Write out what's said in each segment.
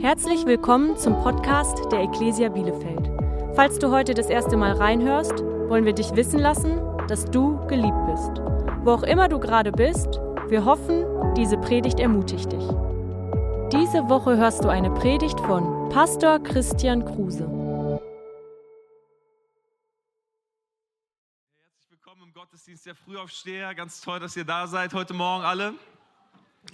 Herzlich willkommen zum Podcast der Ecclesia Bielefeld. Falls du heute das erste Mal reinhörst, wollen wir dich wissen lassen, dass du geliebt bist. Wo auch immer du gerade bist, wir hoffen, diese Predigt ermutigt dich. Diese Woche hörst du eine Predigt von Pastor Christian Kruse. Herzlich willkommen im Gottesdienst der Frühaufsteher. Ganz toll, dass ihr da seid heute Morgen alle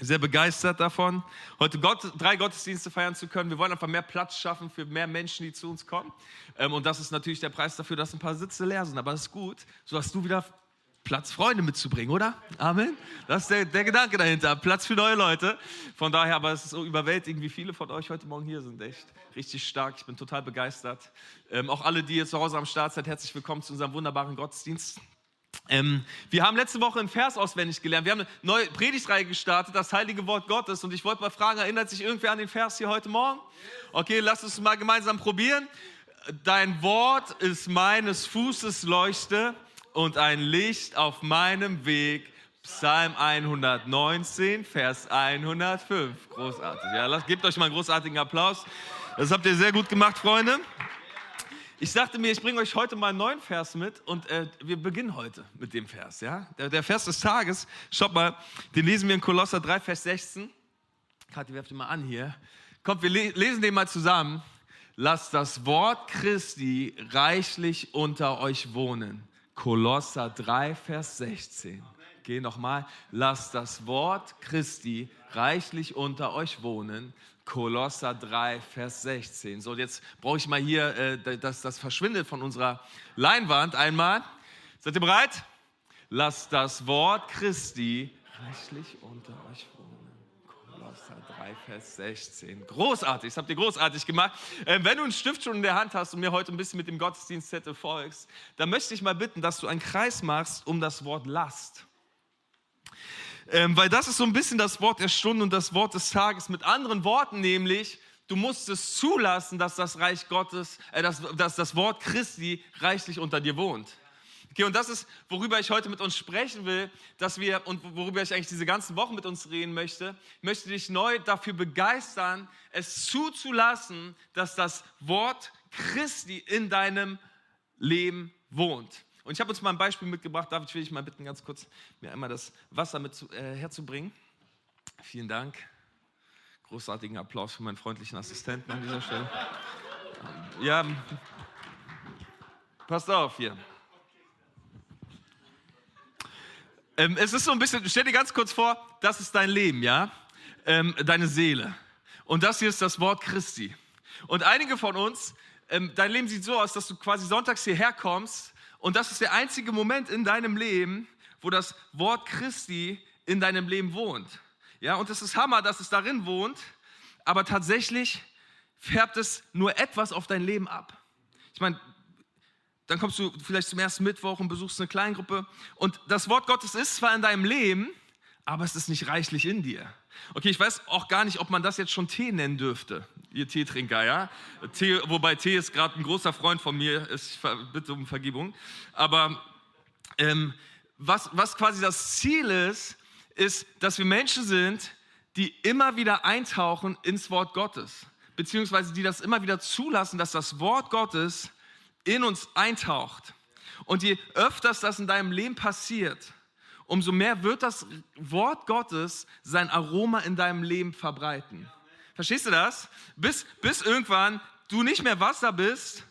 sehr begeistert davon, heute Gott, drei Gottesdienste feiern zu können. Wir wollen einfach mehr Platz schaffen für mehr Menschen, die zu uns kommen. Ähm, und das ist natürlich der Preis dafür, dass ein paar Sitze leer sind. Aber das ist gut, so hast du wieder Platz, Freunde mitzubringen, oder? Amen. Das ist der, der Gedanke dahinter. Platz für neue Leute. Von daher, aber es ist so überwältigend, wie viele von euch heute Morgen hier sind. Echt richtig stark. Ich bin total begeistert. Ähm, auch alle, die jetzt zu Hause am Start seid, herzlich willkommen zu unserem wunderbaren Gottesdienst. Ähm, wir haben letzte Woche einen Vers auswendig gelernt. Wir haben eine neue Predigtreihe gestartet, das heilige Wort Gottes. Und ich wollte mal fragen, erinnert sich irgendwer an den Vers hier heute Morgen? Okay, lass uns mal gemeinsam probieren. Dein Wort ist meines Fußes Leuchte und ein Licht auf meinem Weg. Psalm 119, Vers 105. Großartig. Ja, lasst, gebt euch mal einen großartigen Applaus. Das habt ihr sehr gut gemacht, Freunde. Ich dachte mir, ich bringe euch heute mal einen neuen Vers mit und äh, wir beginnen heute mit dem Vers. Ja? Der, der, Vers des Tages, schaut mal, den lesen wir in Kolosser 3, Vers 16. Kathi, werft ihn mal an hier. Kommt, wir le lesen den mal zusammen. Lasst das Wort Christi reichlich unter euch wohnen. Kolosser 3, Vers 16. Geh nochmal. Lasst das Wort Christi reichlich unter euch wohnen. Kolosser 3, Vers 16. So, jetzt brauche ich mal hier, äh, dass das verschwindet von unserer Leinwand einmal. Seid ihr bereit? Lasst das Wort Christi reichlich unter euch wohnen. Kolosser 3, Vers 16. Großartig, das habt ihr großartig gemacht. Äh, wenn du einen Stift schon in der Hand hast und mir heute ein bisschen mit dem Gottesdienstzettel folgst, dann möchte ich mal bitten, dass du einen Kreis machst um das Wort Last. Ähm, weil das ist so ein bisschen das Wort der Stunde und das Wort des Tages. Mit anderen Worten nämlich, du musst es zulassen, dass das Reich Gottes, äh, dass, dass das Wort Christi reichlich unter dir wohnt. Okay, und das ist, worüber ich heute mit uns sprechen will, dass wir und worüber ich eigentlich diese ganzen Wochen mit uns reden möchte. Ich möchte dich neu dafür begeistern, es zuzulassen, dass das Wort Christi in deinem Leben wohnt. Und ich habe uns mal ein Beispiel mitgebracht. David, will ich mal bitten, ganz kurz mir einmal das Wasser mit zu, äh, herzubringen. Vielen Dank. Großartigen Applaus für meinen freundlichen Assistenten an dieser Stelle. Ja, passt auf hier. Ähm, es ist so ein bisschen, stell dir ganz kurz vor, das ist dein Leben, ja? Ähm, deine Seele. Und das hier ist das Wort Christi. Und einige von uns, ähm, dein Leben sieht so aus, dass du quasi sonntags hierher kommst und das ist der einzige Moment in deinem Leben, wo das Wort Christi in deinem Leben wohnt. Ja, und es ist Hammer, dass es darin wohnt, aber tatsächlich färbt es nur etwas auf dein Leben ab. Ich meine, dann kommst du vielleicht zum ersten Mittwoch und besuchst eine Kleingruppe und das Wort Gottes ist zwar in deinem Leben, aber es ist nicht reichlich in dir. Okay, ich weiß auch gar nicht, ob man das jetzt schon Tee nennen dürfte, ihr Teetrinker, ja? Tee, wobei Tee ist gerade ein großer Freund von mir, ich bitte um Vergebung. Aber ähm, was, was quasi das Ziel ist, ist, dass wir Menschen sind, die immer wieder eintauchen ins Wort Gottes, beziehungsweise die das immer wieder zulassen, dass das Wort Gottes in uns eintaucht. Und je öfters das in deinem Leben passiert, umso mehr wird das Wort Gottes sein Aroma in deinem Leben verbreiten. Verstehst du das? Bis, bis irgendwann du nicht mehr Wasser bist,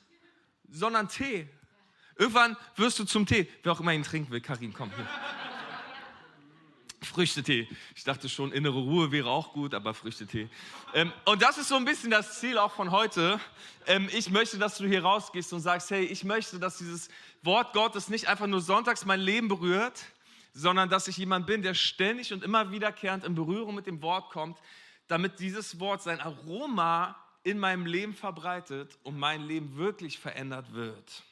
sondern Tee. Irgendwann wirst du zum Tee. Wer auch immer ihn trinken will, Karin, komm hier. Früchtetee. Ich dachte schon, innere Ruhe wäre auch gut, aber Früchtetee. Ähm, und das ist so ein bisschen das Ziel auch von heute. Ähm, ich möchte, dass du hier rausgehst und sagst, hey, ich möchte, dass dieses Wort Gottes nicht einfach nur sonntags mein Leben berührt, sondern dass ich jemand bin, der ständig und immer wiederkehrend in Berührung mit dem Wort kommt, damit dieses Wort sein Aroma in meinem Leben verbreitet und mein Leben wirklich verändert wird.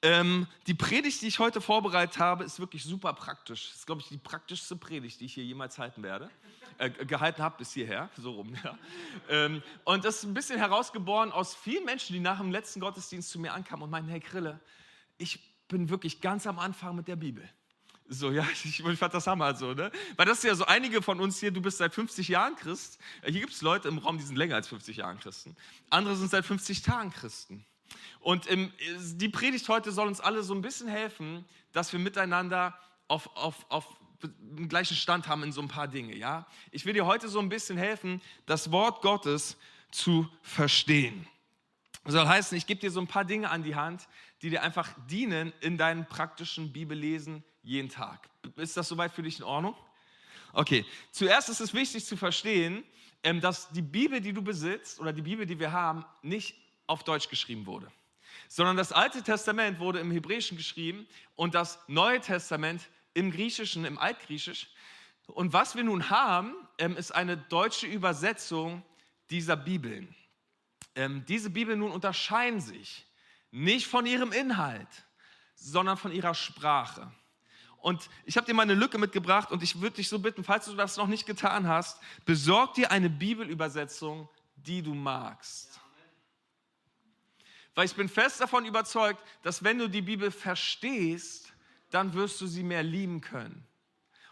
Ähm, die Predigt, die ich heute vorbereitet habe, ist wirklich super praktisch. Das ist, glaube ich, die praktischste Predigt, die ich hier jemals halten werde. Äh, gehalten habe bis hierher, so rum. Ja. Ähm, und das ist ein bisschen herausgeboren aus vielen Menschen, die nach dem letzten Gottesdienst zu mir ankamen und meinten, hey Krille, ich bin wirklich ganz am Anfang mit der Bibel So, ja, ich, ich fand das Hammer so, ne? Weil das ist ja so, einige von uns hier, du bist seit 50 Jahren Christ. Hier gibt es Leute im Raum, die sind länger als 50 Jahren Christen. Andere sind seit 50 Tagen Christen. Und im, die Predigt heute soll uns alle so ein bisschen helfen, dass wir miteinander auf, auf, auf den gleichen Stand haben in so ein paar Dinge, ja? Ich will dir heute so ein bisschen helfen, das Wort Gottes zu verstehen. Soll heißen, ich gebe dir so ein paar Dinge an die Hand, die dir einfach dienen in deinem praktischen Bibellesen jeden Tag. Ist das soweit für dich in Ordnung? Okay, zuerst ist es wichtig zu verstehen, ähm, dass die Bibel, die du besitzt oder die Bibel, die wir haben, nicht auf Deutsch geschrieben wurde, sondern das Alte Testament wurde im Hebräischen geschrieben und das Neue Testament im Griechischen, im Altgriechisch. Und was wir nun haben, ähm, ist eine deutsche Übersetzung dieser Bibeln. Ähm, diese Bibeln nun unterscheiden sich nicht von ihrem Inhalt, sondern von ihrer Sprache. Und ich habe dir mal eine Lücke mitgebracht und ich würde dich so bitten, falls du das noch nicht getan hast, besorg dir eine Bibelübersetzung, die du magst. Weil ich bin fest davon überzeugt, dass wenn du die Bibel verstehst, dann wirst du sie mehr lieben können.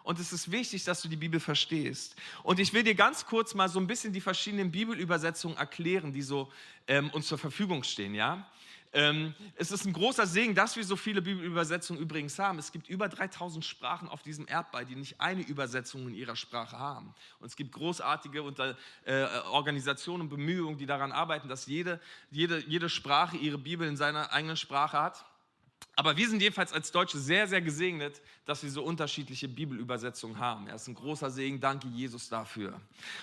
Und es ist wichtig, dass du die Bibel verstehst. Und ich will dir ganz kurz mal so ein bisschen die verschiedenen Bibelübersetzungen erklären, die so ähm, uns zur Verfügung stehen. Ja? Ähm, es ist ein großer Segen, dass wir so viele Bibelübersetzungen übrigens haben. Es gibt über 3000 Sprachen auf diesem Erdball, die nicht eine Übersetzung in ihrer Sprache haben. Und es gibt großartige äh, Organisationen und Bemühungen, die daran arbeiten, dass jede, jede, jede Sprache ihre Bibel in seiner eigenen Sprache hat. Aber wir sind jedenfalls als Deutsche sehr, sehr gesegnet, dass wir so unterschiedliche Bibelübersetzungen haben. Er ist ein großer Segen. Danke, Jesus, dafür.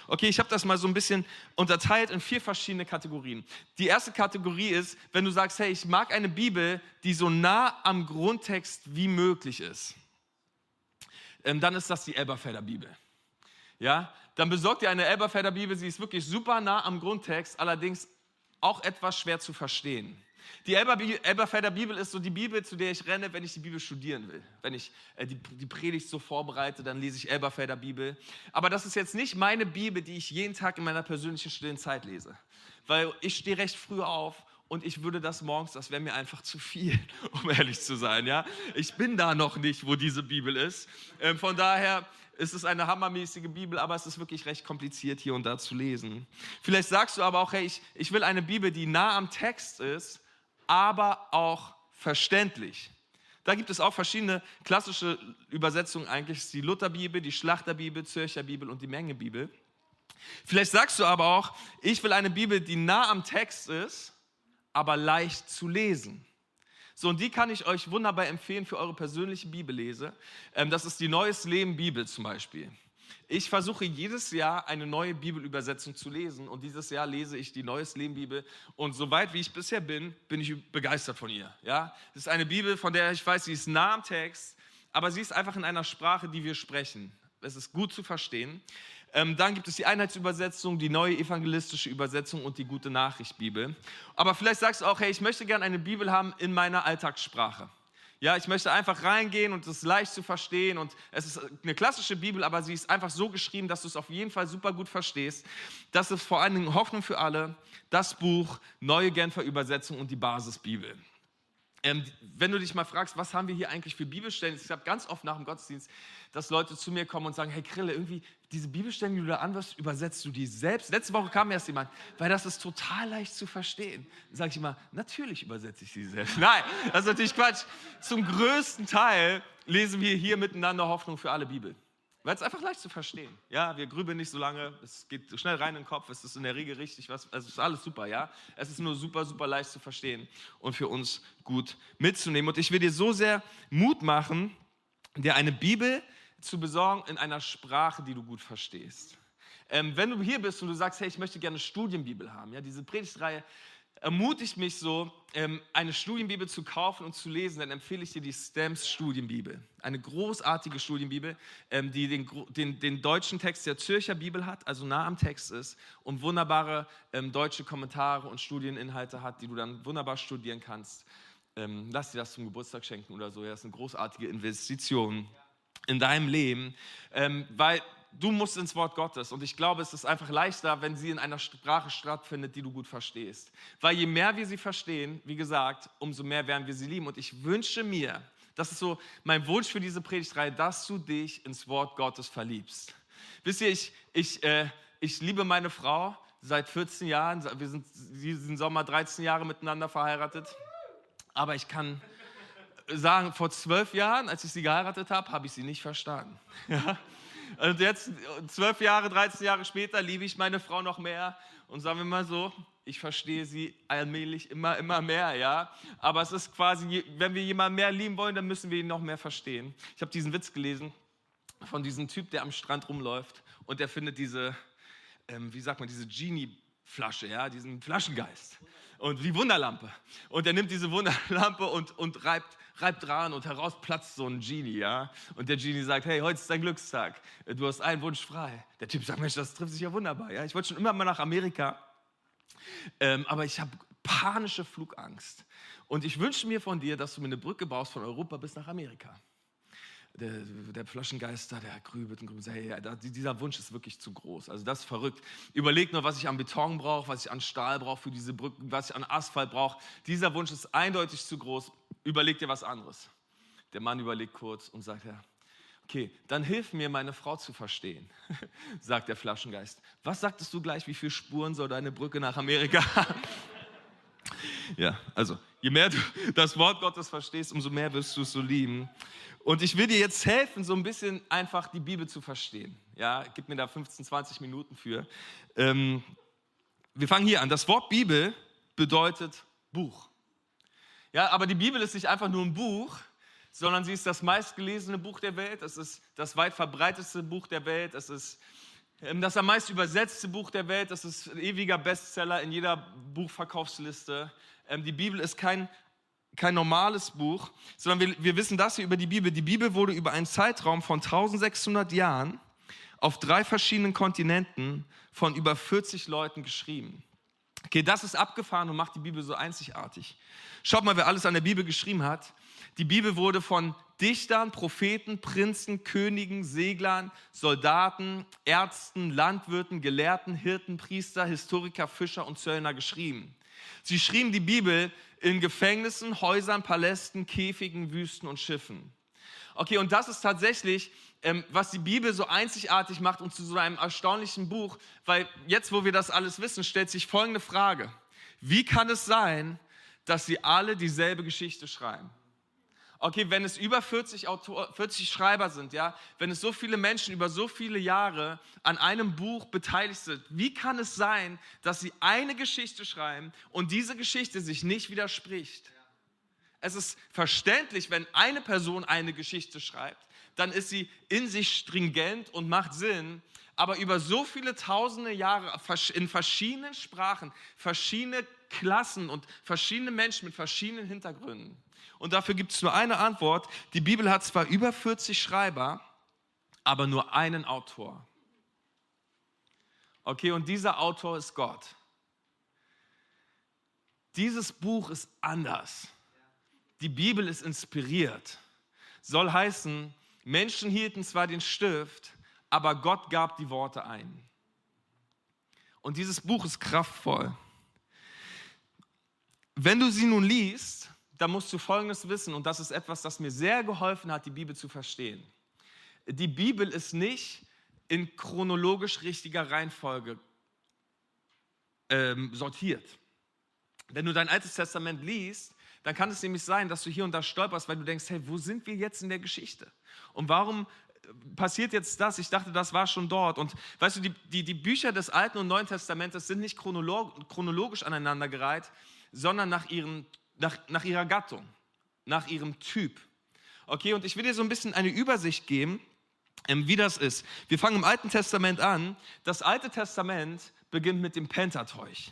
Okay, ich habe das mal so ein bisschen unterteilt in vier verschiedene Kategorien. Die erste Kategorie ist, wenn du sagst, hey, ich mag eine Bibel, die so nah am Grundtext wie möglich ist. Ähm, dann ist das die Elberfelder Bibel. Ja, dann besorgt ihr eine Elberfelder Bibel. Sie ist wirklich super nah am Grundtext, allerdings auch etwas schwer zu verstehen. Die Elberfelder Bibel ist so die Bibel, zu der ich renne, wenn ich die Bibel studieren will. Wenn ich äh, die, die Predigt so vorbereite, dann lese ich Elberfelder Bibel. Aber das ist jetzt nicht meine Bibel, die ich jeden Tag in meiner persönlichen stillen Zeit lese. Weil ich stehe recht früh auf und ich würde das morgens, das wäre mir einfach zu viel, um ehrlich zu sein. Ja? Ich bin da noch nicht, wo diese Bibel ist. Ähm, von daher ist es eine hammermäßige Bibel, aber es ist wirklich recht kompliziert hier und da zu lesen. Vielleicht sagst du aber auch, hey, ich, ich will eine Bibel, die nah am Text ist aber auch verständlich. Da gibt es auch verschiedene klassische Übersetzungen eigentlich, die Lutherbibel, die Schlachterbibel, Zürcher Bibel und die Mengebibel. Vielleicht sagst du aber auch, ich will eine Bibel, die nah am Text ist, aber leicht zu lesen. So, und die kann ich euch wunderbar empfehlen für eure persönliche Bibellese. Ähm, das ist die Neues Leben Bibel zum Beispiel. Ich versuche jedes Jahr eine neue Bibelübersetzung zu lesen und dieses Jahr lese ich die Neues Leben Bibel und soweit wie ich bisher bin, bin ich begeistert von ihr. Ja, es ist eine Bibel, von der ich weiß, sie ist nah am Text, aber sie ist einfach in einer Sprache, die wir sprechen. Es ist gut zu verstehen. Ähm, dann gibt es die Einheitsübersetzung, die neue evangelistische Übersetzung und die gute Nachricht Bibel. Aber vielleicht sagst du auch, hey, ich möchte gerne eine Bibel haben in meiner Alltagssprache. Ja, ich möchte einfach reingehen und es ist leicht zu verstehen und es ist eine klassische Bibel, aber sie ist einfach so geschrieben, dass du es auf jeden Fall super gut verstehst. Das ist vor allen Dingen Hoffnung für alle, das Buch, Neue Genfer Übersetzung und die Basisbibel. Ähm, wenn du dich mal fragst, was haben wir hier eigentlich für Bibelstellen? Ich habe ganz oft nach dem Gottesdienst, dass Leute zu mir kommen und sagen, hey Krille, irgendwie diese Bibelstellen, die du da anwirfst, übersetzt du die selbst? Letzte Woche kam erst jemand, weil das ist total leicht zu verstehen. Dann sage ich immer, natürlich übersetze ich sie selbst. Nein, das ist natürlich Quatsch. Zum größten Teil lesen wir hier miteinander Hoffnung für alle Bibel. Weil es einfach leicht zu verstehen. Ja, wir grübeln nicht so lange, es geht schnell rein in den Kopf, es ist in der Regel richtig, was, es ist alles super, ja. Es ist nur super, super leicht zu verstehen und für uns gut mitzunehmen. Und ich will dir so sehr Mut machen, dir eine Bibel zu besorgen in einer Sprache, die du gut verstehst. Ähm, wenn du hier bist und du sagst, hey, ich möchte gerne eine Studienbibel haben, ja, diese Predigtreihe ermutigt mich so, ähm, eine Studienbibel zu kaufen und zu lesen, dann empfehle ich dir die Stamps Studienbibel. Eine großartige Studienbibel, ähm, die den, den, den, deutschen Text der Zürcher Bibel hat, also nah am Text ist und wunderbare ähm, deutsche Kommentare und Studieninhalte hat, die du dann wunderbar studieren kannst. lass dir das zum Geburtstag schenken oder so. Das ist eine großartige Investition in deinem Leben, weil du musst ins Wort Gottes. Und ich glaube, es ist einfach leichter, wenn sie in einer Sprache stattfindet, die du gut verstehst. Weil je mehr wir sie verstehen, wie gesagt, umso mehr werden wir sie lieben. Und ich wünsche mir, Das ist so mein Wunsch für diese Predigtreihe, dass du dich ins Wort Gottes verliebst. Wisst ihr, ich, ich, äh, ich liebe meine Frau seit 14 Jahren. Wir sind diesen Sommer 13 Jahre miteinander verheiratet. Aber ich kann sagen, vor zwölf Jahren, als ich sie geheiratet habe, habe ich sie nicht verstanden. Ja? Und jetzt, zwölf Jahre, 13 Jahre später, liebe ich meine Frau noch mehr. Und sagen wir mal so, ich verstehe sie allmählich immer, immer mehr, ja. Aber es ist quasi, wenn wir jemanden mehr lieben wollen, dann müssen wir ihn noch mehr verstehen. Ich habe diesen Witz gelesen von diesem Typ, der am Strand rumläuft und der findet diese, ähm, wie sagt man, diese Genie-Flasche, ja, diesen Flaschengeist und die Wunderlampe. Und er nimmt diese Wunderlampe und, und reibt, reibt dran und heraus platzt so ein Genie, ja. Und der Genie sagt, hey, heute ist dein Glückstag, du hast einen Wunsch frei. Der Typ sagt, Mensch, das trifft sich ja wunderbar, ja. Ich wollte schon immer mal nach Amerika, ähm, aber ich habe panische Flugangst. Und ich wünsche mir von dir, dass du mir eine Brücke baust von Europa bis nach Amerika der, der Flaschengeister, der grübelt und grübelt. Hey, dieser Wunsch ist wirklich zu groß. Also das ist verrückt. Überleg nur, was ich an Beton brauche, was ich an Stahl brauche für diese Brücken, was ich an Asphalt brauche. Dieser Wunsch ist eindeutig zu groß. Überleg dir was anderes. Der Mann überlegt kurz und sagt, ja, okay, dann hilf mir, meine Frau zu verstehen, sagt der Flaschengeist. Was sagtest du gleich, wie viele Spuren soll deine Brücke nach Amerika haben? Ja, also je mehr du das Wort Gottes verstehst, umso mehr wirst du es so lieben. Und ich will dir jetzt helfen, so ein bisschen einfach die Bibel zu verstehen. Ja, gib mir da 15, 20 Minuten für. Ähm, wir fangen hier an. Das Wort Bibel bedeutet Buch. Ja, aber die Bibel ist nicht einfach nur ein Buch, sondern sie ist das meistgelesene Buch der Welt. Es ist das weit verbreitetste Buch der Welt. Es ist ähm, das am meist übersetzte Buch der Welt. Das ist ein ewiger Bestseller in jeder Buchverkaufsliste. Ähm, die Bibel ist kein kein normales Buch, sondern wir, wir wissen das hier über die Bibel. Die Bibel wurde über einen Zeitraum von 1600 Jahren auf drei verschiedenen Kontinenten von über 40 Leuten geschrieben. Okay, das ist abgefahren und macht die Bibel so einzigartig. Schaut mal, wer alles an der Bibel geschrieben hat. Die Bibel wurde von Dichtern, Propheten, Prinzen, Königen, Seglern, Soldaten, Ärzten, Landwirten, Gelehrten, Hirten, Priester, Historiker, Fischer und Zöllner geschrieben. Sie schrieben die Bibel in Gefängnissen, Häusern, Palästen, Käfigen, Wüsten und Schiffen. Okay, und das ist tatsächlich, ähm, was die Bibel so einzigartig macht und zu so einem erstaunlichen Buch, weil jetzt, wo wir das alles wissen, stellt sich folgende Frage. Wie kann es sein, dass sie alle dieselbe Geschichte schreiben? Okay, wenn es über 40, Autor, 40 Schreiber sind, ja, wenn es so viele Menschen über so viele Jahre an einem Buch beteiligt sind, wie kann es sein, dass sie eine Geschichte schreiben und diese Geschichte sich nicht widerspricht? Es ist verständlich, wenn eine Person eine Geschichte schreibt, dann ist sie in sich stringent und macht Sinn. Aber über so viele tausende Jahre in verschiedenen Sprachen, verschiedene Klassen und verschiedene Menschen mit verschiedenen Hintergründen. Und dafür gibt es nur eine Antwort. Die Bibel hat zwar über 40 Schreiber, aber nur einen Autor. Okay, und dieser Autor ist Gott. Dieses Buch ist anders. Die Bibel ist inspiriert. Soll heißen, Menschen hielten zwar den Stift, aber Gott gab die Worte ein. Und dieses Buch ist kraftvoll. Wenn du sie nun liest, da musst du Folgendes wissen, und das ist etwas, das mir sehr geholfen hat, die Bibel zu verstehen. Die Bibel ist nicht in chronologisch richtiger Reihenfolge ähm, sortiert. Wenn du dein Altes Testament liest, dann kann es nämlich sein, dass du hier und da stolperst, weil du denkst, hey, wo sind wir jetzt in der Geschichte? Und warum äh, passiert jetzt das? Ich dachte, das war schon dort. Und weißt du, die, die, die Bücher des Alten und Neuen Testamentes sind nicht chronolog, chronologisch aneinandergereiht, sondern nach ihren nach, nach ihrer Gattung, nach ihrem Typ. Okay, und ich will dir so ein bisschen eine Übersicht geben, ähm, wie das ist. Wir fangen im Alten Testament an. Das Alte Testament beginnt mit dem Pentateuch.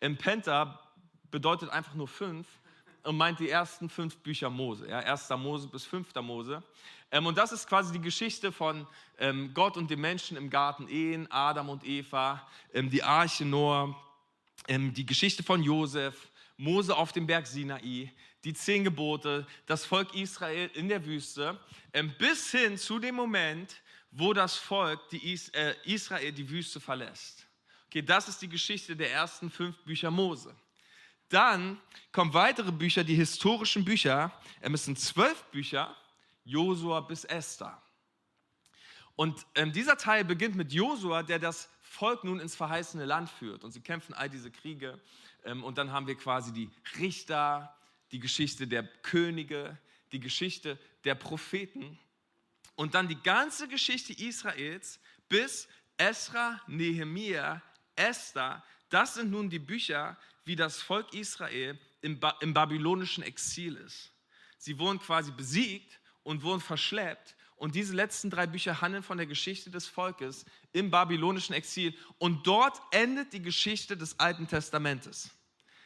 Im Penta bedeutet einfach nur fünf und meint die ersten fünf Bücher Mose, ja, 1. Mose bis 5. Mose. Ähm, und das ist quasi die Geschichte von ähm, Gott und den Menschen im Garten Ehen, Adam und Eva, die Arche Noah, die Geschichte von Josef, Mose auf dem Berg Sinai, die zehn Gebote, das Volk Israel in der Wüste, ähm, bis hin zu dem Moment, wo das Volk die äh, Israel die Wüste verlässt. Okay, das ist die Geschichte der ersten fünf Bücher Mose. Dann kommen weitere Bücher, die historischen Bücher. Es sind zwölf Bücher, Josua bis Esther. Und ähm, dieser Teil beginnt mit Josua, der das Volk nun ins verheißene Land führt. Und sie kämpfen all diese Kriege. Ähm, und dann haben wir quasi die Richter, die Geschichte der Könige, die Geschichte der Propheten. Und dann die ganze Geschichte Israels bis Esra, Nehemia, Esther. Das sind nun die Bücher, wie das Volk Israel im, ba im babylonischen Exil ist. Sie wurden quasi besiegt und wurden verschleppt und diese letzten drei Bücher handeln von der Geschichte des Volkes im babylonischen Exil. Und dort endet die Geschichte des Alten Testamentes.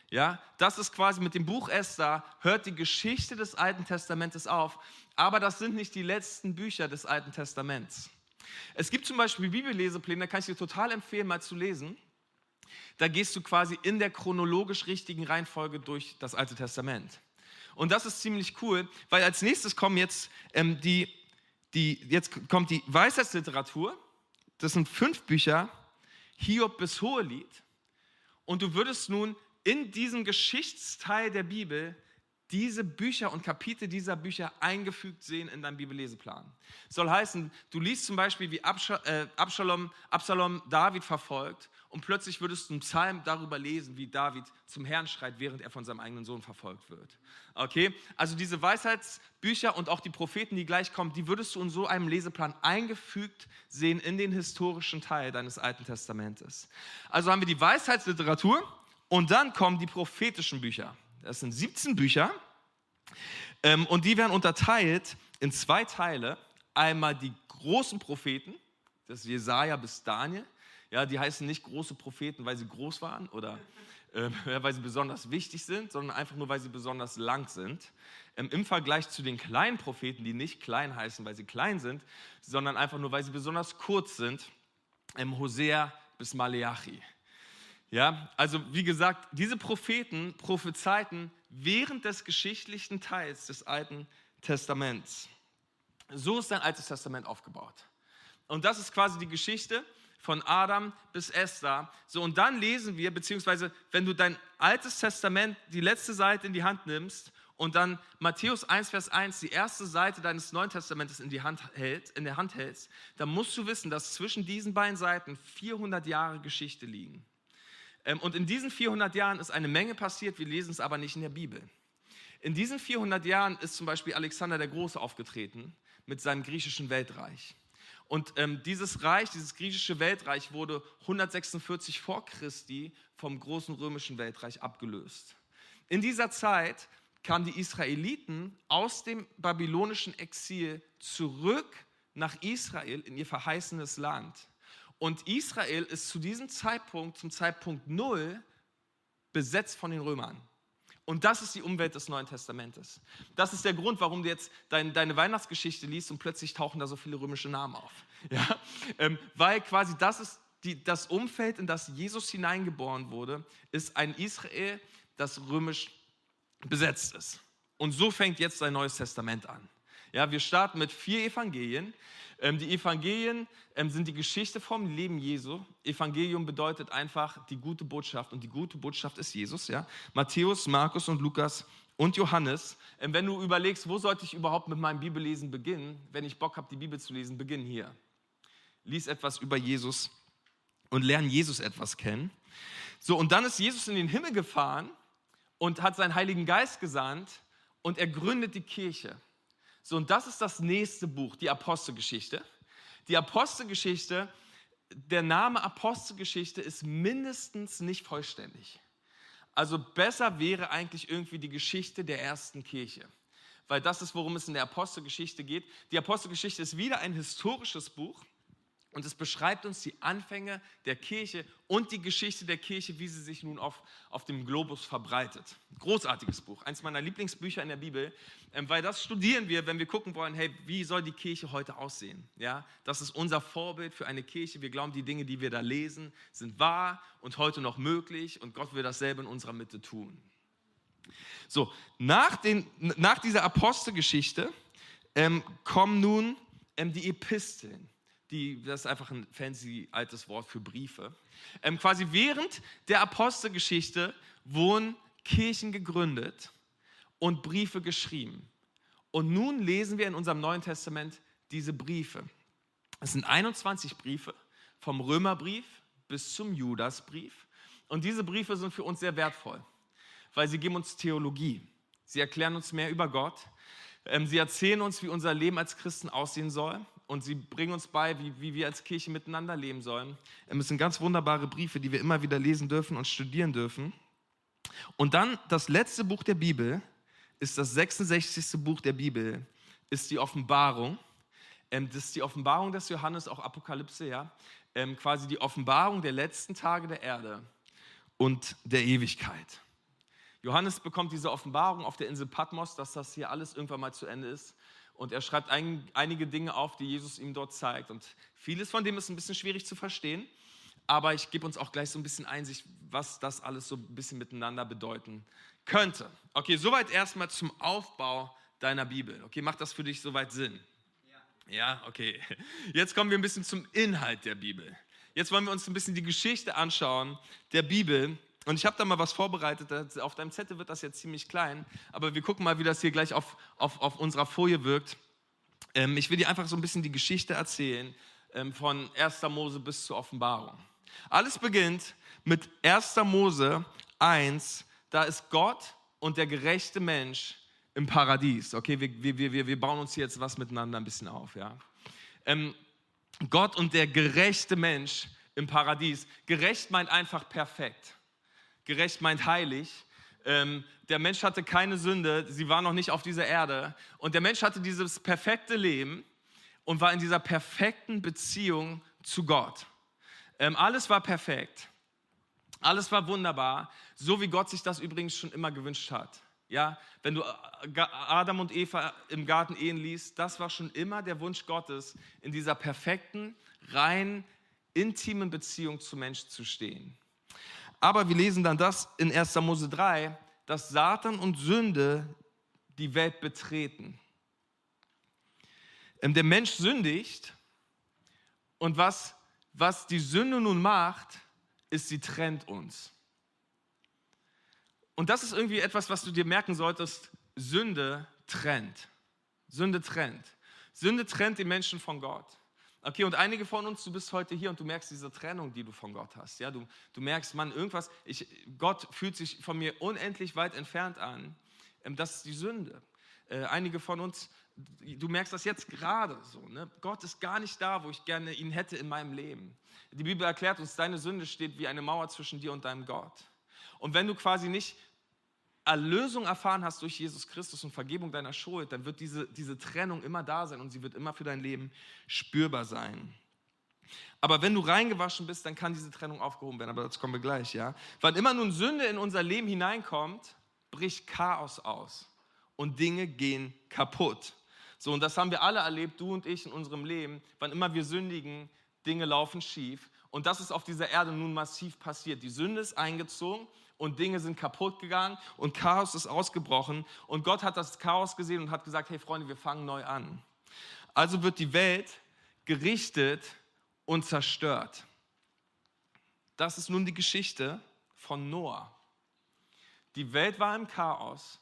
Ja, das ist quasi mit dem Buch Esther, hört die Geschichte des Alten Testamentes auf. Aber das sind nicht die letzten Bücher des Alten Testaments. Es gibt zum Beispiel Bibellesepläne, da kann ich dir total empfehlen, mal zu lesen. Da gehst du quasi in der chronologisch richtigen Reihenfolge durch das Alte Testament. Und das ist ziemlich cool, weil als nächstes kommen jetzt ähm, die die, jetzt kommt die Weisheitsliteratur. Das sind fünf Bücher, Hiob bis Hohelied. Und du würdest nun in diesem Geschichtsteil der Bibel diese Bücher und Kapitel dieser Bücher eingefügt sehen in deinem Bibelleseplan. Soll heißen, du liest zum Beispiel, wie äh, Absalom, Absalom David verfolgt und plötzlich würdest du einen Psalm darüber lesen, wie David zum Herrn schreit, während er von seinem eigenen Sohn verfolgt wird. Okay? Also diese Weisheitsbücher und auch die Propheten, die gleich kommen, die würdest du in so einem Leseplan eingefügt sehen in den historischen Teil deines Alten Testamentes. Also haben wir die Weisheitsliteratur und dann kommen die prophetischen Bücher. Das sind 17 Bücher ähm, und die werden unterteilt in zwei Teile. Einmal die großen Propheten, das ist Jesaja bis Daniel. Ja, die heißen nicht große Propheten, weil sie groß waren oder äh, weil sie besonders wichtig sind, sondern einfach nur, weil sie besonders lang sind. Ähm, Im Vergleich zu den kleinen Propheten, die nicht klein heißen, weil sie klein sind, sondern einfach nur, weil sie besonders kurz sind. Ähm, Hosea bis Maleachi. Ja, also wie gesagt, diese Propheten prophezeiten während des geschichtlichen Teils des Alten Testaments. So ist dein Altes Testament aufgebaut. Und das ist quasi die Geschichte von Adam bis Esther. So, und dann lesen wir, beziehungsweise wenn du dein altes Testament, die letzte Seite in die Hand nimmst und dann Matthäus 1, Vers 1, die erste Seite deines Neuen Testamentes in, die Hand hält, in der Hand hältst, dann musst du wissen, dass zwischen diesen beiden Seiten 400 Jahre Geschichte liegen. Ähm, und in diesen 400 Jahren ist eine Menge passiert, wir lesen es aber nicht in der Bibel. In diesen 400 Jahren ist zum Beispiel Alexander der Große aufgetreten mit seinem griechischen Weltreich. Und ähm, dieses Reich, dieses griechische Weltreich wurde 146 vor Christi vom großen römischen Weltreich abgelöst. In dieser Zeit kamen die Israeliten aus dem babylonischen Exil zurück nach Israel in ihr verheißenes Land. Und Israel ist zu diesem Zeitpunkt, zum Zeitpunkt Null, besetzt von den Römern. Und das ist die Umwelt des Neuen Testamentes. Das ist der Grund, warum du jetzt dein, deine Weihnachtsgeschichte liest und plötzlich tauchen da so viele römische Namen auf. Ja? Ähm, weil quasi das ist die, das Umfeld, in das Jesus hineingeboren wurde, ist ein Israel, das römisch besetzt ist. Und so fängt jetzt sein Neues Testament an. Ja, wir starten mit vier Evangelien. Ähm, die Evangelien ähm, sind die Geschichte vom Leben Jesu. Evangelium bedeutet einfach die gute Botschaft und die gute Botschaft ist Jesus. Ja? Matthäus, Markus und Lukas und Johannes. Ähm, wenn du überlegst, wo sollte ich überhaupt mit meinem Bibellesen beginnen, wenn ich Bock habe, die Bibel zu lesen, beginn hier. Lies etwas über Jesus und lern Jesus etwas kennen. So, und dann ist Jesus in den Himmel gefahren und hat seinen Heiligen Geist gesandt und er gründet die Kirche. So, und das ist das nächste Buch, die Apostelgeschichte. Die Apostelgeschichte, der Name Apostelgeschichte ist mindestens nicht vollständig. Also besser wäre eigentlich irgendwie die Geschichte der ersten Kirche. Weil das ist, worum es in der Apostelgeschichte geht. Die Apostelgeschichte ist wieder ein historisches Buch. Und es beschreibt uns die Anfänge der Kirche und die Geschichte der Kirche, wie sie sich nun auf, auf dem Globus verbreitet. Großartiges Buch, eins meiner Lieblingsbücher in der Bibel, ähm, weil das studieren wir, wenn wir gucken wollen, hey, wie soll die Kirche heute aussehen? Ja, das ist unser Vorbild für eine Kirche. Wir glauben, die Dinge, die wir da lesen, sind wahr und heute noch möglich und Gott will dasselbe in unserer Mitte tun. So, nach, den, nach dieser Apostelgeschichte ähm, kommen nun ähm, die Episteln die, das ist einfach ein fancy altes Wort für Briefe. Ähm, quasi während der Apostelgeschichte wurden Kirchen gegründet und Briefe geschrieben. Und nun lesen wir in unserem Neuen Testament diese Briefe. Es sind 21 Briefe, vom Römerbrief bis zum Judasbrief. Und diese Briefe sind für uns sehr wertvoll, weil sie geben uns Theologie. Sie erklären uns mehr über Gott. Ähm, sie erzählen uns, wie unser Leben als Christen aussehen soll. Und sie bringen uns bei, wie, wie wir als Kirche miteinander leben sollen. Ähm, es sind ganz wunderbare Briefe, die wir immer wieder lesen dürfen und studieren dürfen. Und dann das letzte Buch der Bibel ist das 66. Buch der Bibel, ist die Offenbarung. Ähm, das ist die Offenbarung des Johannes, auch Apokalypse, ja. Ähm, quasi die Offenbarung der letzten Tage der Erde und der Ewigkeit. Johannes bekommt diese Offenbarung auf der Insel Patmos, dass das hier alles irgendwann mal zu Ende ist. Und er schreibt ein, einige Dinge auf, die Jesus ihm dort zeigt. Und vieles von dem ist ein bisschen schwierig zu verstehen. Aber ich gebe uns auch gleich so ein bisschen Einsicht, was das alles so ein bisschen miteinander bedeuten könnte. Okay, soweit erstmal zum Aufbau deiner Bibel. Okay, macht das für dich soweit Sinn? Ja. Ja, okay. Jetzt kommen wir ein bisschen zum Inhalt der Bibel. Jetzt wollen wir uns ein bisschen die Geschichte anschauen der Bibel. Und ich habe da mal was vorbereitet. Auf deinem Zettel wird das jetzt ziemlich klein. Aber wir gucken mal, wie das hier gleich auf, auf, auf unserer Folie wirkt. Ähm, ich will dir einfach so ein bisschen die Geschichte erzählen, ähm, von 1. Mose bis zur Offenbarung. Alles beginnt mit 1. Mose 1. Da ist Gott und der gerechte Mensch im Paradies. Okay, wir, wir, wir, wir bauen uns jetzt was miteinander ein bisschen auf. Ja? Ähm, Gott und der gerechte Mensch im Paradies. Gerecht meint einfach perfekt. Gerecht meint heilig. Ähm, der Mensch hatte keine Sünde, sie war noch nicht auf dieser Erde. Und der Mensch hatte dieses perfekte Leben und war in dieser perfekten Beziehung zu Gott. Ähm, alles war perfekt. Alles war wunderbar, so wie Gott sich das übrigens schon immer gewünscht hat. Ja, wenn du äh, Adam und Eva im Garten Ehen liest, das war schon immer der Wunsch Gottes, in dieser perfekten, rein intimen Beziehung zu Mensch zu stehen. Aber wir lesen dann das in 1. Mose 3, dass Satan und Sünde die Welt betreten. Ähm, der Mensch sündigt und was was die Sünde nun macht, ist, sie trennt uns. Und das ist irgendwie etwas, was du dir merken solltest. Sünde trennt. Sünde trennt. Sünde trennt die Menschen von Gott. Okay, und einige von uns, du bist heute hier und du merkst diese Trennung, die du von Gott hast. Ja, du, du merkst, Mann, irgendwas, ich, Gott fühlt sich von mir unendlich weit entfernt an. Ähm, das ist die Sünde. Äh, einige von uns du merkst das jetzt gerade so. Ne? Gott ist gar nicht da, wo ich gerne ihn hätte in meinem Leben. Die Bibel erklärt uns, deine Sünde steht wie eine Mauer zwischen dir und deinem Gott. Und wenn du quasi nicht Erlösung erfahren hast durch Jesus Christus und Vergebung deiner Schuld, dann wird diese, diese Trennung immer da sein und sie wird immer für dein Leben spürbar sein. Aber wenn du reingewaschen bist, dann kann diese Trennung aufgehoben werden. Aber dazu kommen wir gleich, ja. Wann immer nun Sünde in unser Leben hineinkommt, bricht Chaos aus und Dinge gehen kaputt. So, und das haben wir alle erlebt, du und ich in unserem Leben. Wann immer wir sündigen, Dinge laufen schief. Und das ist auf dieser Erde nun massiv passiert. Die Sünde ist eingezogen und Dinge sind kaputt gegangen und Chaos ist ausgebrochen. Und Gott hat das Chaos gesehen und hat gesagt, hey Freunde, wir fangen neu an. Also wird die Welt gerichtet und zerstört. Das ist nun die Geschichte von Noah. Die Welt war im Chaos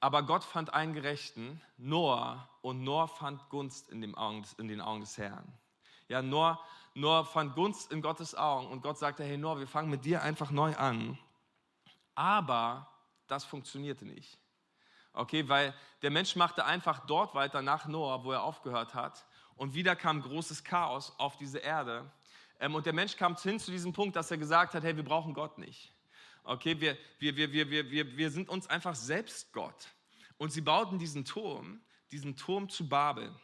aber Gott fand einen Gerechten, Noah, und Noah fand Gunst in, Augen, in, den Augen des Herrn. Ja, Noah, Noah fand Gunst in Gottes Augen und Gott sagte, hey Noah, wir fangen mit dir einfach neu an. Aber das funktionierte nicht. Okay, weil der Mensch machte einfach dort weiter nach Noah, wo er aufgehört hat. Und wieder kam großes Chaos auf diese Erde. Ähm, und der Mensch kam hin zu diesem Punkt, dass er gesagt hat, hey, wir brauchen Gott nicht. Okay, wir, wir, wir, wir, wir, wir, wir sind uns einfach selbst Gott. Und sie bauten diesen Turm, diesen Turm zu Babel.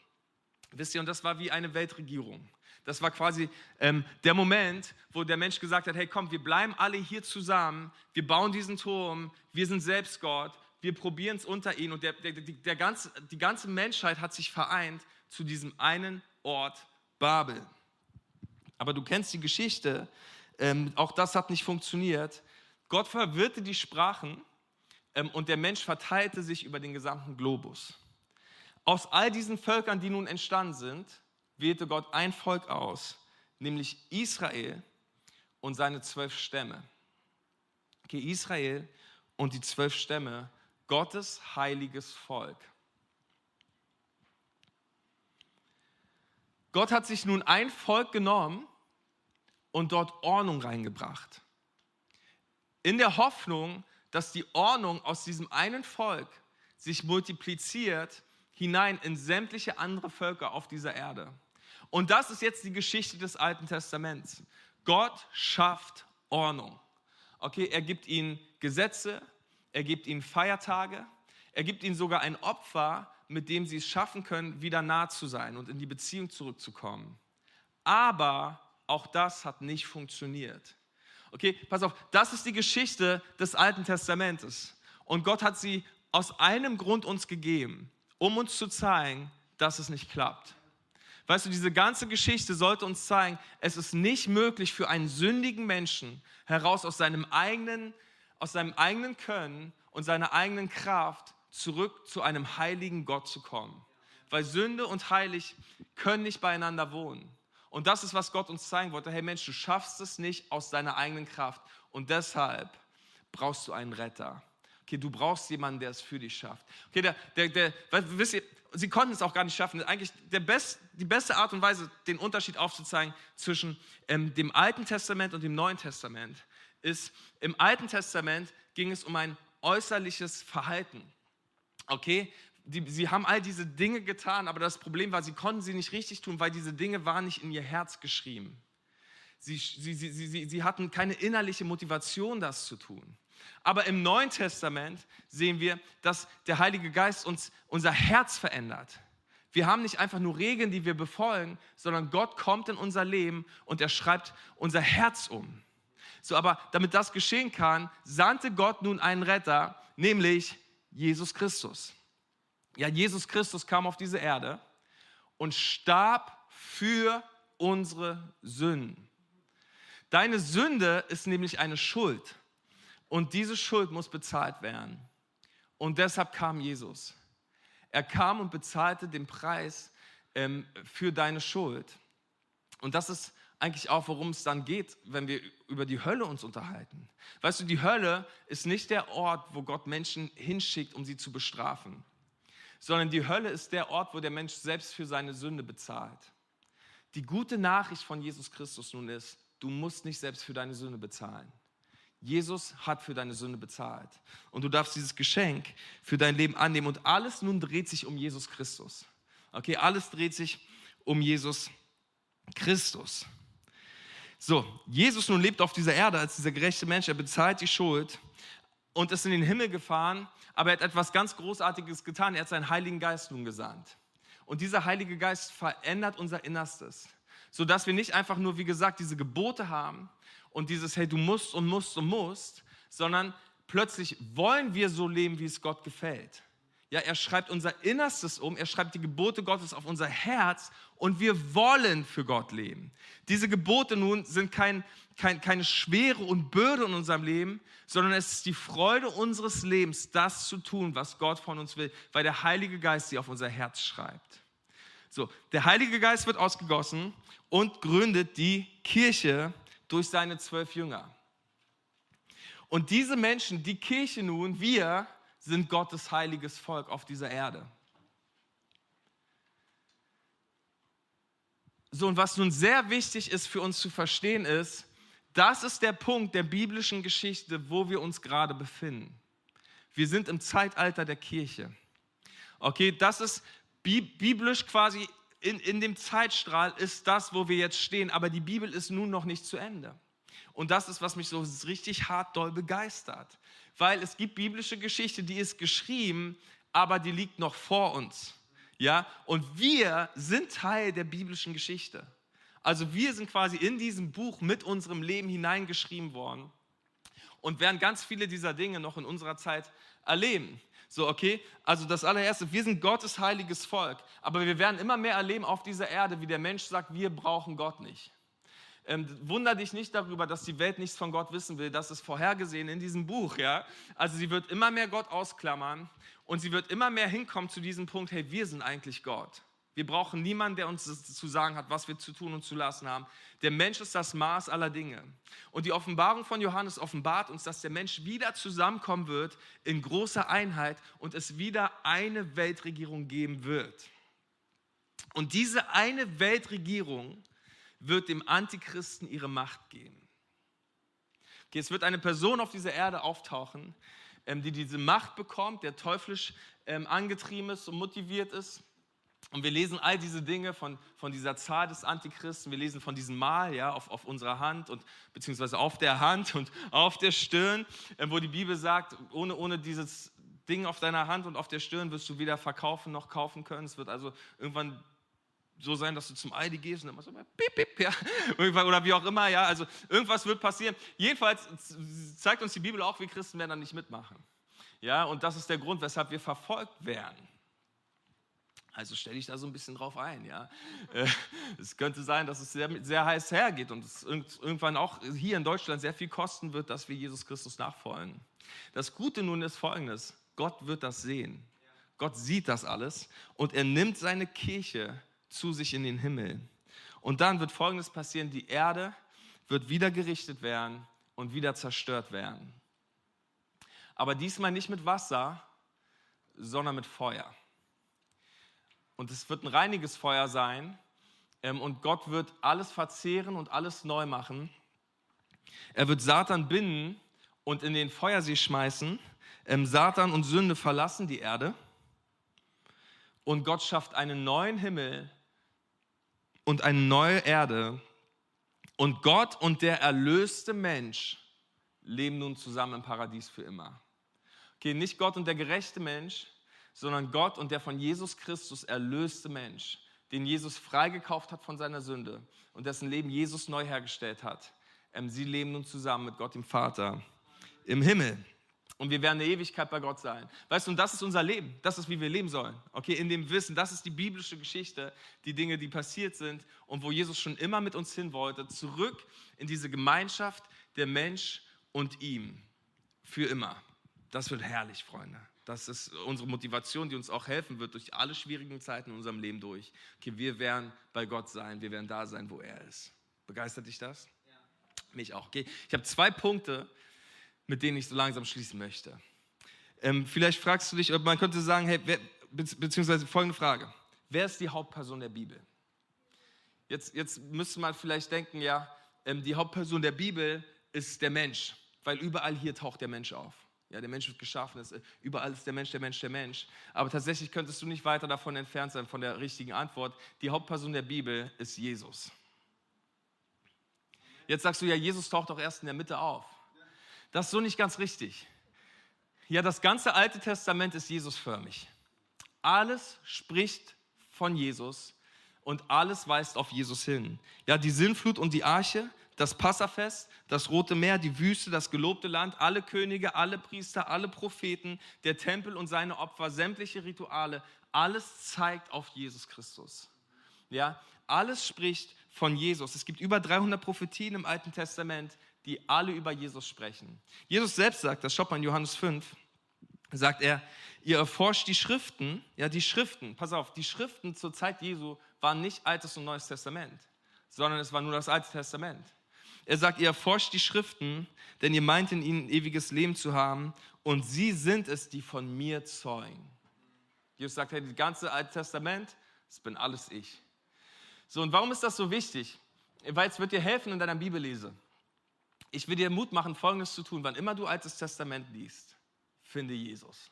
Wisst ihr, und das war wie eine Weltregierung. Das war quasi ähm, der Moment, wo der Mensch gesagt hat, hey komm, wir bleiben alle hier zusammen, wir bauen diesen Turm, wir sind selbst Gott, wir probieren es unter ihn. Und der, der, der ganze, die ganze Menschheit hat sich vereint zu diesem einen Ort Babel. Aber du kennst die Geschichte, ähm, auch das hat nicht funktioniert. Gott verwirrte die Sprachen ähm, und der Mensch verteilte sich über den gesamten Globus. Aus all diesen Völkern, die nun entstanden sind, wählte Gott ein Volk aus, nämlich Israel und seine zwölf Stämme. Okay, Israel und die zwölf Stämme, Gottes heiliges Volk. Gott hat sich nun ein Volk genommen und dort Ordnung reingebracht. In der Hoffnung, dass die Ordnung aus diesem einen Volk sich multipliziert hinein in sämtliche andere Völker auf dieser Erde. Und das ist jetzt die Geschichte des Alten Testaments. Gott schafft Ordnung. Okay, er gibt ihnen Gesetze, er gibt ihnen Feiertage, er gibt ihnen sogar ein Opfer, mit dem sie es schaffen können, wieder nah zu sein und in die Beziehung zurückzukommen. Aber auch das hat nicht funktioniert. Okay, pass auf, das ist die Geschichte des Alten Testamentes. Und Gott hat sie aus einem Grund uns gegeben, um uns zu zeigen, dass es nicht klappt. Weißt du, diese ganze Geschichte sollte uns zeigen, es ist nicht möglich für einen sündigen Menschen heraus aus seinem eigenen, aus seinem eigenen Können und seiner eigenen Kraft zurück zu einem heiligen Gott zu kommen. Weil Sünde und Heilig können nicht beieinander wohnen. Und das ist, was Gott uns zeigen wollte. Hey Mensch, du schaffst es nicht aus deiner eigenen Kraft. Und deshalb brauchst du einen Retter. Okay, du brauchst jemanden, der es für dich schafft. Okay, der, der, der, wisst ihr, sie konnten es auch gar nicht schaffen. Eigentlich der best, die beste Art und Weise, den Unterschied aufzuzeigen zwischen ähm, dem Alten Testament und dem Neuen Testament, ist, im Alten Testament ging es um ein äußerliches Verhalten. Okay, die, sie haben all diese Dinge getan, aber das Problem war, sie konnten sie nicht richtig tun, weil diese Dinge waren nicht in ihr Herz geschrieben. Sie, sie, sie, sie, sie hatten keine innerliche Motivation, das zu tun. Aber im Neuen Testament sehen wir, dass der Heilige Geist uns unser Herz verändert. Wir haben nicht einfach nur Regeln, die wir befolgen, sondern Gott kommt in unser Leben und er schreibt unser Herz um. So, aber damit das geschehen kann, sandte Gott nun einen Retter, nämlich Jesus Christus. Ja, Jesus Christus kam auf diese Erde und starb für unsere Sünden. Deine Sünde ist nämlich eine Schuld und diese Schuld muss bezahlt werden. Und deshalb kam Jesus. Er kam und bezahlte den Preis ähm, für deine Schuld. Und das ist eigentlich auch, worum es dann geht, wenn wir über die Hölle uns unterhalten. Weißt du, die Hölle ist nicht der Ort, wo Gott Menschen hinschickt, um sie zu bestrafen, sondern die Hölle ist der Ort, wo der Mensch selbst für seine Sünde bezahlt. Die gute Nachricht von Jesus Christus nun ist, du musst nicht selbst für deine Sünde bezahlen. Jesus hat für deine Sünde bezahlt. Und du darfst dieses Geschenk für dein Leben annehmen. Und alles nun dreht sich um Jesus Christus. Okay, alles dreht sich um Jesus Christus. So, Jesus nun lebt auf dieser Erde als dieser gerechte Mensch. Er bezahlt die Schuld und ist in den Himmel gefahren. Aber er hat etwas ganz Großartiges getan. Er hat seinen Heiligen Geist nun gesandt. Und dieser Heilige Geist verändert unser Innerstes, sodass wir nicht einfach nur, wie gesagt, diese Gebote haben, und dieses, hey, du musst und musst und musst, sondern plötzlich wollen wir so leben, wie es Gott gefällt. Ja, er schreibt unser Innerstes um, er schreibt die Gebote Gottes auf unser Herz und wir wollen für Gott leben. Diese Gebote nun sind kein, kein, keine Schwere und Bürde in unserem Leben, sondern es ist die Freude unseres Lebens, das zu tun, was Gott von uns will, weil der Heilige Geist sie auf unser Herz schreibt. So, der Heilige Geist wird ausgegossen und gründet die Kirche durch seine zwölf Jünger. Und diese Menschen, die Kirche nun, wir, sind Gottes heiliges Volk auf dieser Erde. So, und was nun sehr wichtig ist für uns zu verstehen ist, das ist der Punkt der biblischen Geschichte, wo wir uns gerade befinden. Wir sind im Zeitalter der Kirche. Okay, das ist biblisch quasi in, in dem Zeitstrahl ist das, wo wir jetzt stehen, aber die Bibel ist nun noch nicht zu Ende. Und das ist, was mich so richtig hart doll begeistert. Weil es gibt biblische Geschichte, die ist geschrieben, aber die liegt noch vor uns. Ja? Und wir sind Teil der biblischen Geschichte. Also wir sind quasi in diesem Buch mit unserem Leben hineingeschrieben worden und werden ganz viele dieser Dinge noch in unserer Zeit erleben. So, okay? Also das allererste, wir sind Gottes heiliges Volk, aber wir werden immer mehr erleben auf dieser Erde, wie der Mensch sagt, wir brauchen Gott nicht. Ähm, wunder dich nicht darüber, dass die Welt nichts von Gott wissen will. Das ist vorhergesehen in diesem Buch, ja? Also sie wird immer mehr Gott ausklammern und sie wird immer mehr hinkommen zu diesem Punkt, hey, wir sind eigentlich Gott. Wir brauchen niemanden, der uns zu sagen hat, was wir zu tun und zu lassen haben. Der Mensch ist das Maß aller Dinge. Und die Offenbarung von Johannes offenbart uns, dass der Mensch wieder zusammenkommen wird in großer Einheit und es wieder eine Weltregierung geben wird. Und diese eine Weltregierung wird dem Antichristen ihre Macht geben. Okay, es wird eine Person auf dieser Erde auftauchen, ähm, die diese Macht bekommt, der teuflisch ähm, angetrieben ist und motiviert ist und wir lesen all diese Dinge von, von dieser Zahl des Antichristen, wir lesen von diesem Mal ja, auf, auf unserer Hand und beziehungsweise auf der Hand und auf der Stirn, äh, wo die Bibel sagt, ohne, ohne dieses Ding auf deiner Hand und auf der Stirn wirst du weder verkaufen noch kaufen können. Es wird also irgendwann so sein, dass du zum Aldi gehst und du mal piep, piep, ja, oder wie auch immer, ja, also irgendwas wird passieren. Jedenfalls zeigt uns die Bibel auch, wir Christen werden dann nicht mitmachen. Ja, und das ist der Grund, weshalb wir verfolgt werden. Also stelle ich da so ein bisschen drauf ein. Ja. Äh, es könnte sein, dass es sehr, sehr heiß hergeht und es irgendwann auch hier in Deutschland sehr viel kosten wird, dass wir Jesus Christus nachfolgen. Das Gute nun ist folgendes: Gott wird das sehen. Gott sieht das alles und er nimmt seine Kirche zu sich in den Himmel. Und dann wird Folgendes passieren: Die Erde wird wieder gerichtet werden und wieder zerstört werden. Aber diesmal nicht mit Wasser, sondern mit Feuer. Und es wird ein reiniges Feuer sein. Ähm, und Gott wird alles verzehren und alles neu machen. Er wird Satan binden und in den Feuersee schmeißen. Ähm, Satan und Sünde verlassen die Erde. Und Gott schafft einen neuen Himmel und eine neue Erde. Und Gott und der erlöste Mensch leben nun zusammen im Paradies für immer. Okay, nicht Gott und der gerechte Mensch, sondern Gott und der von Jesus Christus erlöste Mensch, den Jesus freigekauft hat von seiner Sünde und dessen Leben Jesus neu hergestellt hat. Ähm, sie leben nun zusammen mit Gott, dem Vater, im Himmel. Und wir werden eine Ewigkeit bei Gott sein. Weißt du, und das ist unser Leben. Das ist, wie wir leben sollen. Okay, in dem Wissen, das ist die biblische Geschichte, die Dinge, die passiert sind und wo Jesus schon immer mit uns hin wollte. Zurück in diese Gemeinschaft der Mensch und ihm. Für immer. Das wird herrlich, Freunde. Das ist unsere Motivation, die uns auch helfen wird durch alle schwierigen Zeiten in unserem Leben durch. Okay, wir werden bei Gott sein, wir werden da sein, wo er ist. Begeistert dich das? Ja. Mich auch. Okay, ich habe zwei Punkte, mit denen ich so langsam schließen möchte. Ähm, vielleicht fragst du dich, ob man könnte sagen, hey, wer, beziehungsweise folgende Frage: Wer ist die Hauptperson der Bibel? Jetzt, jetzt müsste man vielleicht denken, ja, ähm, die Hauptperson der Bibel ist der Mensch, weil überall hier taucht der Mensch auf. Ja, der Mensch wird geschaffen, ist, überall ist der Mensch, der Mensch, der Mensch. Aber tatsächlich könntest du nicht weiter davon entfernt sein, von der richtigen Antwort. Die Hauptperson der Bibel ist Jesus. Jetzt sagst du ja, Jesus taucht doch erst in der Mitte auf. Das ist so nicht ganz richtig. Ja, das ganze Alte Testament ist Jesusförmig. Alles spricht von Jesus und alles weist auf Jesus hin. Ja, die Sinnflut und die Arche, das Passafest, das Rote Meer, die Wüste, das gelobte Land, alle Könige, alle Priester, alle Propheten, der Tempel und seine Opfer, sämtliche Rituale, alles zeigt auf Jesus Christus. Ja, alles spricht von Jesus. Es gibt über 300 Prophetien im Alten Testament, die alle über Jesus sprechen. Jesus selbst sagt, das schaut man in Johannes 5, sagt er, ihr erforscht die Schriften, ja, die Schriften, pass auf, die Schriften zur Zeit Jesu waren nicht Altes und Neues Testament, sondern es war nur das Alte Testament. Er sagt, ihr erforscht die Schriften, denn ihr meint in ihnen ewiges Leben zu haben und sie sind es, die von mir zeugen. Jesus sagt, hey, das ganze Alte Testament, das bin alles ich. So, und warum ist das so wichtig? Weil es wird dir helfen in deiner Bibellese. Ich will dir Mut machen, Folgendes zu tun. Wann immer du Altes Testament liest, finde Jesus.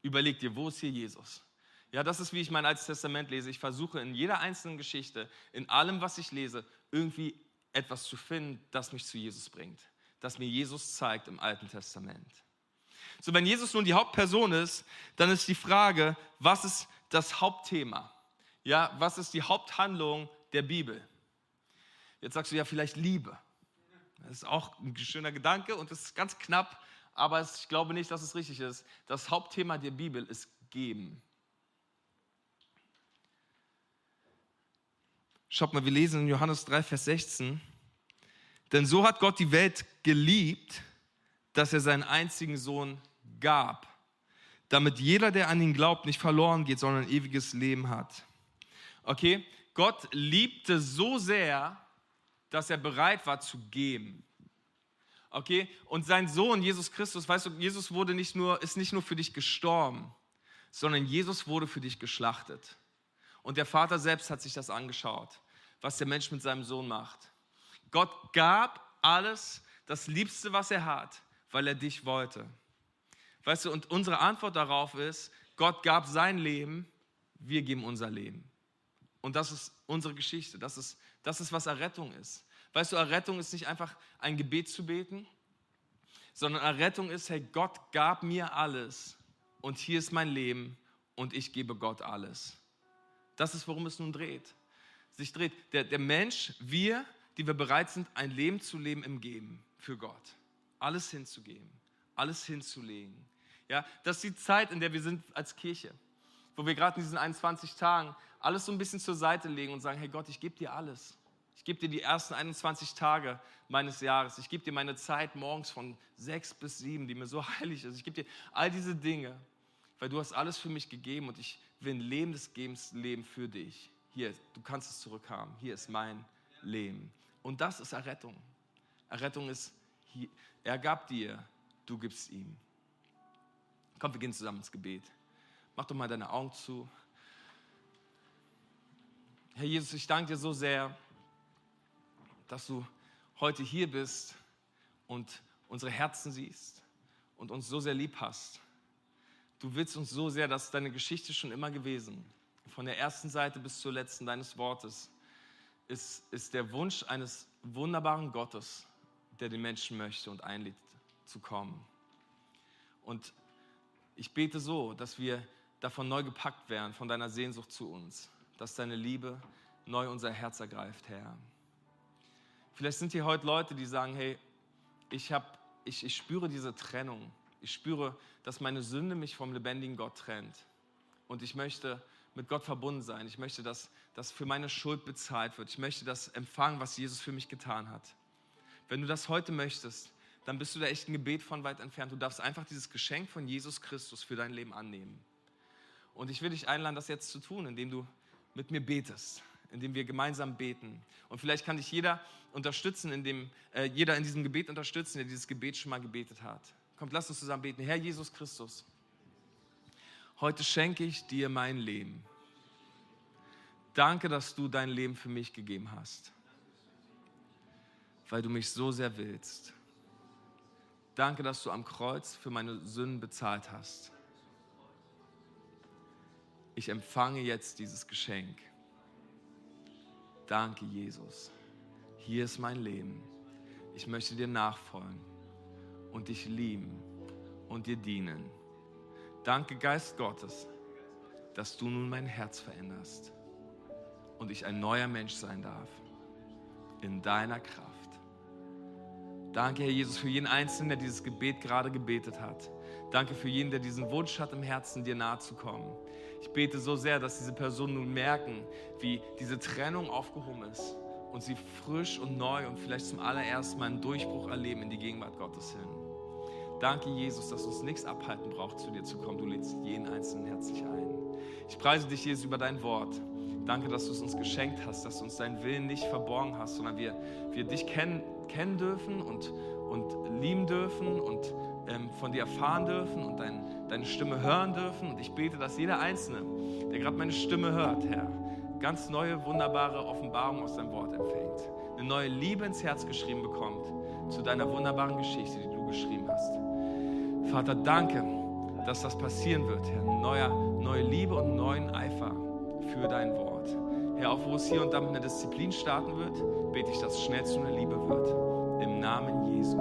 Überleg dir, wo ist hier Jesus? Ja, das ist, wie ich mein Altes Testament lese. Ich versuche in jeder einzelnen Geschichte, in allem, was ich lese, irgendwie etwas zu finden, das mich zu Jesus bringt, das mir Jesus zeigt im Alten Testament. So, wenn Jesus nun die Hauptperson ist, dann ist die Frage, was ist das Hauptthema? Ja, was ist die Haupthandlung der Bibel? Jetzt sagst du ja vielleicht Liebe. Das ist auch ein schöner Gedanke und das ist ganz knapp, aber ich glaube nicht, dass es richtig ist. Das Hauptthema der Bibel ist geben. Schaut mal, wir lesen in Johannes 3, Vers 16. Denn so hat Gott die Welt geliebt, dass er seinen einzigen Sohn gab, damit jeder, der an ihn glaubt, nicht verloren geht, sondern ein ewiges Leben hat. Okay? Gott liebte so sehr, dass er bereit war zu geben. Okay? Und sein Sohn Jesus Christus, weißt du, Jesus wurde nicht nur, ist nicht nur für dich gestorben, sondern Jesus wurde für dich geschlachtet. Und der Vater selbst hat sich das angeschaut, was der Mensch mit seinem Sohn macht. Gott gab alles, das Liebste, was er hat, weil er dich wollte. Weißt du, und unsere Antwort darauf ist, Gott gab sein Leben, wir geben unser Leben. Und das ist unsere Geschichte. Das ist, das ist, was Errettung ist. Weißt du, Errettung ist nicht einfach ein Gebet zu beten, sondern Errettung ist, hey, Gott gab mir alles und hier ist mein Leben und ich gebe Gott alles. Das ist, worum es nun dreht. Sich dreht. Der, der Mensch, wir, die wir bereit sind, ein Leben zu leben im Geben für Gott. Alles hinzugeben, alles hinzulegen. Ja, das ist die Zeit, in der wir sind als Kirche, wo wir gerade in diesen 21 Tagen alles so ein bisschen zur Seite legen und sagen, hey Gott, ich gebe dir alles. Ich gebe dir die ersten 21 Tage meines Jahres. Ich gebe dir meine Zeit morgens von sechs bis sieben, die mir so heilig ist. Ich gebe dir all diese Dinge, weil du hast alles für mich gegeben und ich will ein Leben des Gebens leben für dich. Hier, du kannst es zurückhaben. Hier ist mein Leben. Und das ist Errettung. Errettung ist, er gab dir, du gibst ihm. Komm, wir gehen zusammen ins Gebet. Mach doch mal deine Augen zu. Herr Jesus, ich danke dir so sehr, dass du heute hier bist und unsere Herzen siehst und uns so sehr lieb hast. Du willst uns so sehr, dass deine Geschichte schon immer gewesen, von der ersten Seite bis zur letzten deines Wortes, ist, ist der Wunsch eines wunderbaren Gottes, der den Menschen möchte und einlädt zu kommen. Und ich bete so, dass wir davon neu gepackt werden, von deiner Sehnsucht zu uns, dass deine Liebe neu unser Herz ergreift, Herr. Vielleicht sind hier heute Leute, die sagen, hey, ich, hab, ich, ich spüre diese Trennung. Ich spüre, dass meine Sünde mich vom lebendigen Gott trennt. Und ich möchte mit Gott verbunden sein. Ich möchte, dass das für meine Schuld bezahlt wird. Ich möchte das empfangen, was Jesus für mich getan hat. Wenn du das heute möchtest, dann bist du da echt ein Gebet von weit entfernt. Du darfst einfach dieses Geschenk von Jesus Christus für dein Leben annehmen. Und ich will dich einladen, das jetzt zu tun, indem du mit mir betest, indem wir gemeinsam beten. Und vielleicht kann dich jeder unterstützen, indem äh, jeder in diesem Gebet unterstützen, der dieses Gebet schon mal gebetet hat. Kommt, lass uns zusammen beten. Herr Jesus Christus, Heute schenke ich dir mein Leben. Danke, dass du dein Leben für mich gegeben hast, weil du mich so sehr willst. Danke, dass du am Kreuz für meine Sünden bezahlt hast. Ich empfange jetzt dieses Geschenk. Danke, Jesus. Hier ist mein Leben. Ich möchte dir nachfolgen und dich lieben und dir dienen. Danke, Geist Gottes, dass du nun mein Herz veränderst und ich ein neuer Mensch sein darf in deiner Kraft. Danke, Herr Jesus, für jeden Einzelnen, der dieses Gebet gerade gebetet hat. Danke für jeden, der diesen Wunsch hat, im Herzen dir nahe zu kommen. Ich bete so sehr, dass diese Personen nun merken, wie diese Trennung aufgehoben ist und sie frisch und neu und vielleicht zum allerersten Mal einen Durchbruch erleben in die Gegenwart Gottes hin. Danke, Jesus, dass uns nichts abhalten braucht, zu dir zu kommen. Du lädst jeden Einzelnen herzlich ein. Ich preise dich, Jesus, über dein Wort. Danke, dass du es uns geschenkt hast, dass du uns deinen Willen nicht verborgen hast, sondern wir, wir dich kennen, kennen dürfen und, und lieben dürfen und ähm, von dir erfahren dürfen und dein, deine Stimme hören dürfen. Und ich bete, dass jeder Einzelne, der gerade meine Stimme hört, Herr, ganz neue, wunderbare Offenbarung aus deinem Wort empfängt. Eine neue Liebe ins Herz geschrieben bekommt zu deiner wunderbaren Geschichte, die du geschrieben hast. Vater, danke, dass das passieren wird, Herr. Neuer, neue Liebe und neuen Eifer für dein Wort. Herr, auch wo es hier und da mit einer Disziplin starten wird, bete ich, dass es schnell zu einer Liebe wird. Im Namen Jesu.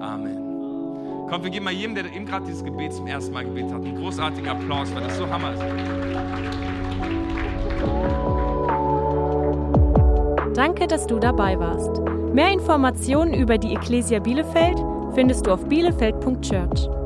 Amen. Komm, wir geben mal jedem, der eben gerade dieses Gebet zum ersten Mal gebetet hat, einen großartigen Applaus, weil das so Hammer ist. Danke, dass du dabei warst. Mehr Informationen über die Ecclesia Bielefeld findest du auf bielefeld.church.